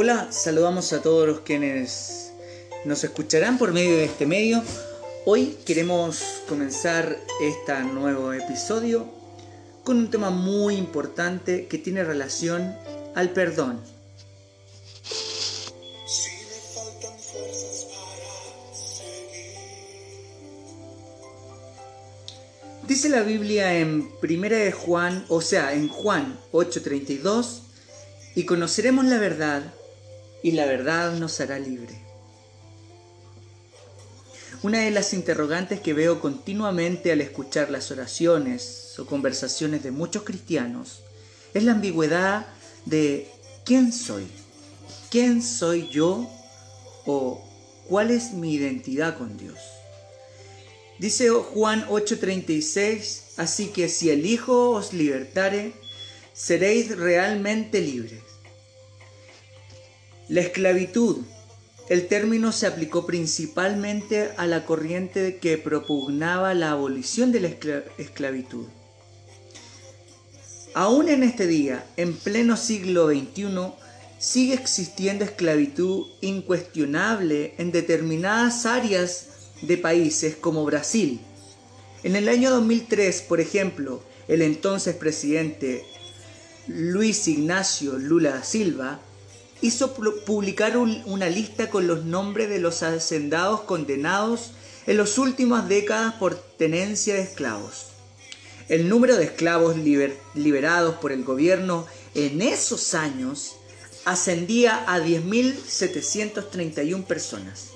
Hola, saludamos a todos los quienes nos escucharán por medio de este medio. Hoy queremos comenzar este nuevo episodio con un tema muy importante que tiene relación al perdón. Dice la Biblia en Primera de Juan, o sea, en Juan 8:32, y conoceremos la verdad y la verdad nos hará libre. Una de las interrogantes que veo continuamente al escuchar las oraciones o conversaciones de muchos cristianos es la ambigüedad de ¿quién soy? ¿Quién soy yo? ¿O cuál es mi identidad con Dios? Dice Juan 8:36, así que si el Hijo os libertare, seréis realmente libres. La esclavitud. El término se aplicó principalmente a la corriente que propugnaba la abolición de la esclavitud. Aún en este día, en pleno siglo XXI, sigue existiendo esclavitud incuestionable en determinadas áreas de países como Brasil. En el año 2003, por ejemplo, el entonces presidente Luis Ignacio Lula da Silva hizo publicar una lista con los nombres de los hacendados condenados en las últimas décadas por tenencia de esclavos. El número de esclavos liberados por el gobierno en esos años ascendía a 10.731 personas.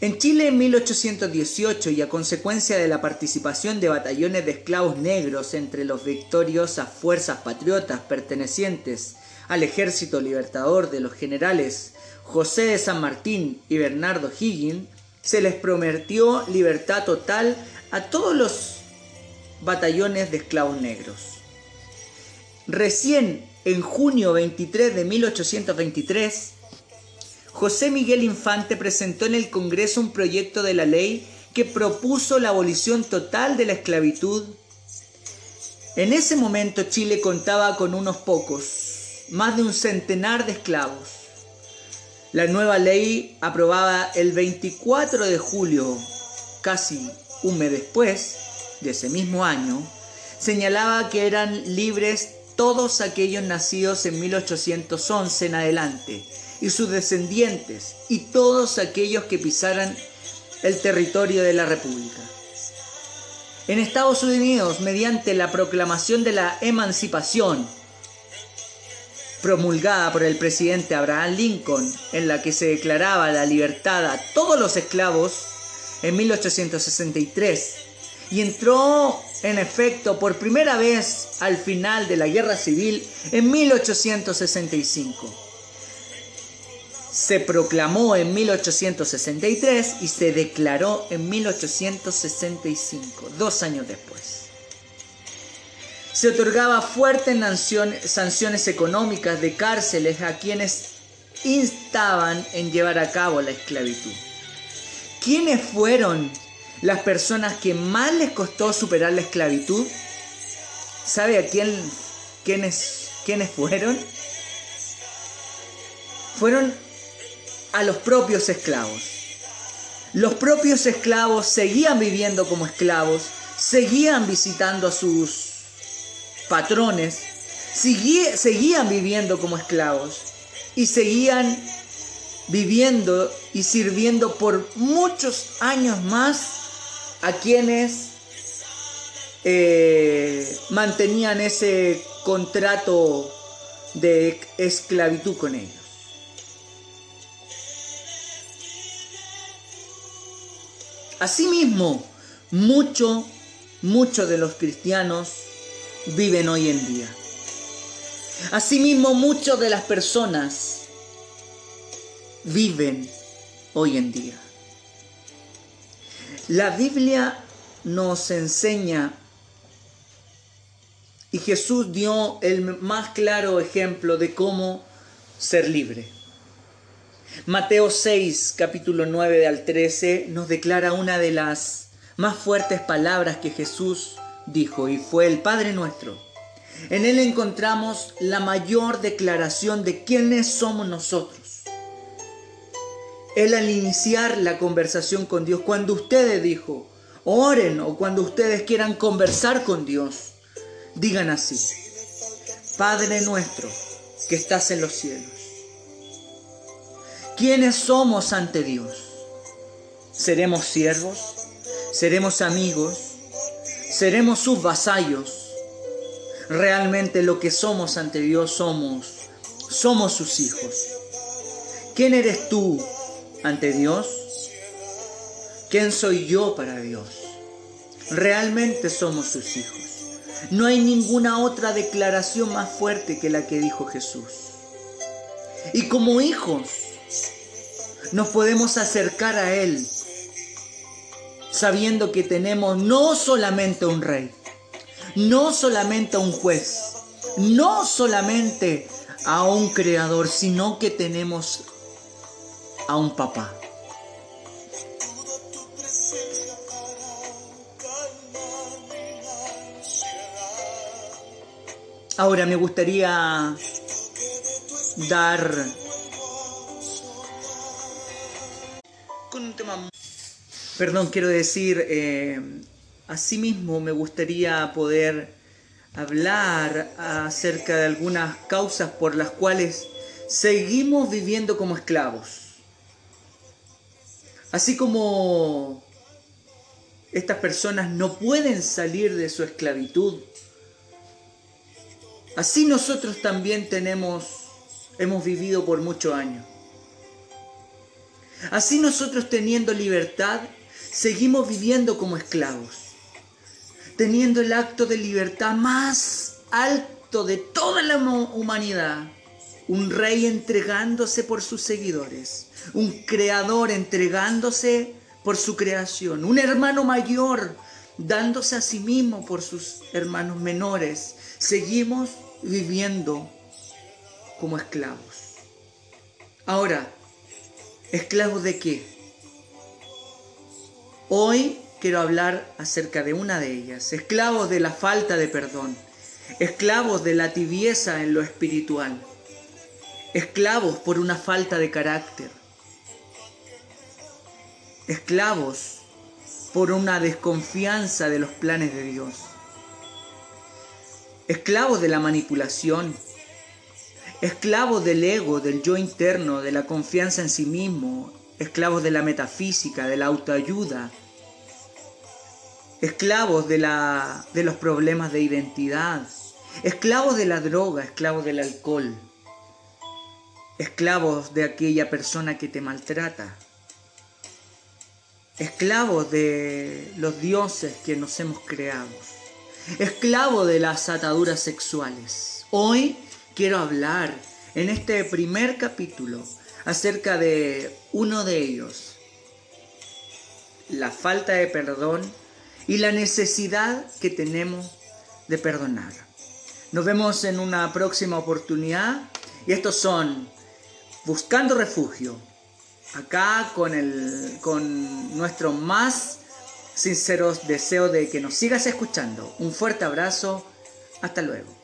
En Chile en 1818 y a consecuencia de la participación de batallones de esclavos negros entre los victoriosas fuerzas patriotas pertenecientes al ejército libertador de los generales José de San Martín y Bernardo Higgins, se les prometió libertad total a todos los batallones de esclavos negros. Recién en junio 23 de 1823, José Miguel Infante presentó en el Congreso un proyecto de la ley que propuso la abolición total de la esclavitud. En ese momento Chile contaba con unos pocos, más de un centenar de esclavos. La nueva ley, aprobada el 24 de julio, casi un mes después de ese mismo año, señalaba que eran libres todos aquellos nacidos en 1811 en adelante y sus descendientes y todos aquellos que pisaran el territorio de la República. En Estados Unidos, mediante la proclamación de la emancipación promulgada por el presidente Abraham Lincoln, en la que se declaraba la libertad a todos los esclavos en 1863, y entró en efecto por primera vez al final de la Guerra Civil en 1865. Se proclamó en 1863 y se declaró en 1865, dos años después se otorgaba fuertes sanciones económicas de cárceles a quienes instaban en llevar a cabo la esclavitud. ¿Quiénes fueron las personas que más les costó superar la esclavitud? ¿Sabe a quién, quiénes, fueron? Fueron a los propios esclavos. Los propios esclavos seguían viviendo como esclavos, seguían visitando a sus patrones, seguían viviendo como esclavos y seguían viviendo y sirviendo por muchos años más a quienes eh, mantenían ese contrato de esclavitud con ellos. Asimismo, mucho, muchos de los cristianos viven hoy en día. Asimismo, muchas de las personas viven hoy en día. La Biblia nos enseña y Jesús dio el más claro ejemplo de cómo ser libre. Mateo 6, capítulo 9 al 13, nos declara una de las más fuertes palabras que Jesús dijo, y fue el Padre nuestro. En Él encontramos la mayor declaración de quiénes somos nosotros. Él al iniciar la conversación con Dios, cuando ustedes dijo, oren o cuando ustedes quieran conversar con Dios, digan así, Padre nuestro que estás en los cielos. ¿Quiénes somos ante Dios? ¿Seremos siervos? ¿Seremos amigos? ¿Seremos sus vasallos? Realmente lo que somos ante Dios somos, somos sus hijos. ¿Quién eres tú ante Dios? ¿Quién soy yo para Dios? Realmente somos sus hijos. No hay ninguna otra declaración más fuerte que la que dijo Jesús. Y como hijos, nos podemos acercar a Él sabiendo que tenemos no solamente un rey, no solamente a un juez, no solamente a un creador, sino que tenemos a un papá. Ahora me gustaría dar con un tema, perdón, quiero decir, eh, asimismo me gustaría poder hablar acerca de algunas causas por las cuales seguimos viviendo como esclavos. Así como estas personas no pueden salir de su esclavitud, Así nosotros también tenemos, hemos vivido por muchos años. Así nosotros teniendo libertad, seguimos viviendo como esclavos, teniendo el acto de libertad más alto de toda la humanidad. Un rey entregándose por sus seguidores, un creador entregándose por su creación, un hermano mayor dándose a sí mismo por sus hermanos menores. Seguimos viviendo como esclavos. Ahora, ¿esclavos de qué? Hoy quiero hablar acerca de una de ellas, esclavos de la falta de perdón, esclavos de la tibieza en lo espiritual, esclavos por una falta de carácter, esclavos por una desconfianza de los planes de Dios esclavos de la manipulación, esclavos del ego, del yo interno, de la confianza en sí mismo, esclavos de la metafísica, de la autoayuda, esclavos de, la, de los problemas de identidad, esclavos de la droga, esclavos del alcohol, esclavos de aquella persona que te maltrata, esclavos de los dioses que nos hemos creado esclavo de las ataduras sexuales. Hoy quiero hablar en este primer capítulo acerca de uno de ellos, la falta de perdón y la necesidad que tenemos de perdonar. Nos vemos en una próxima oportunidad y estos son Buscando Refugio, acá con, el, con nuestro más sinceros deseo de que nos sigas escuchando. Un fuerte abrazo. Hasta luego.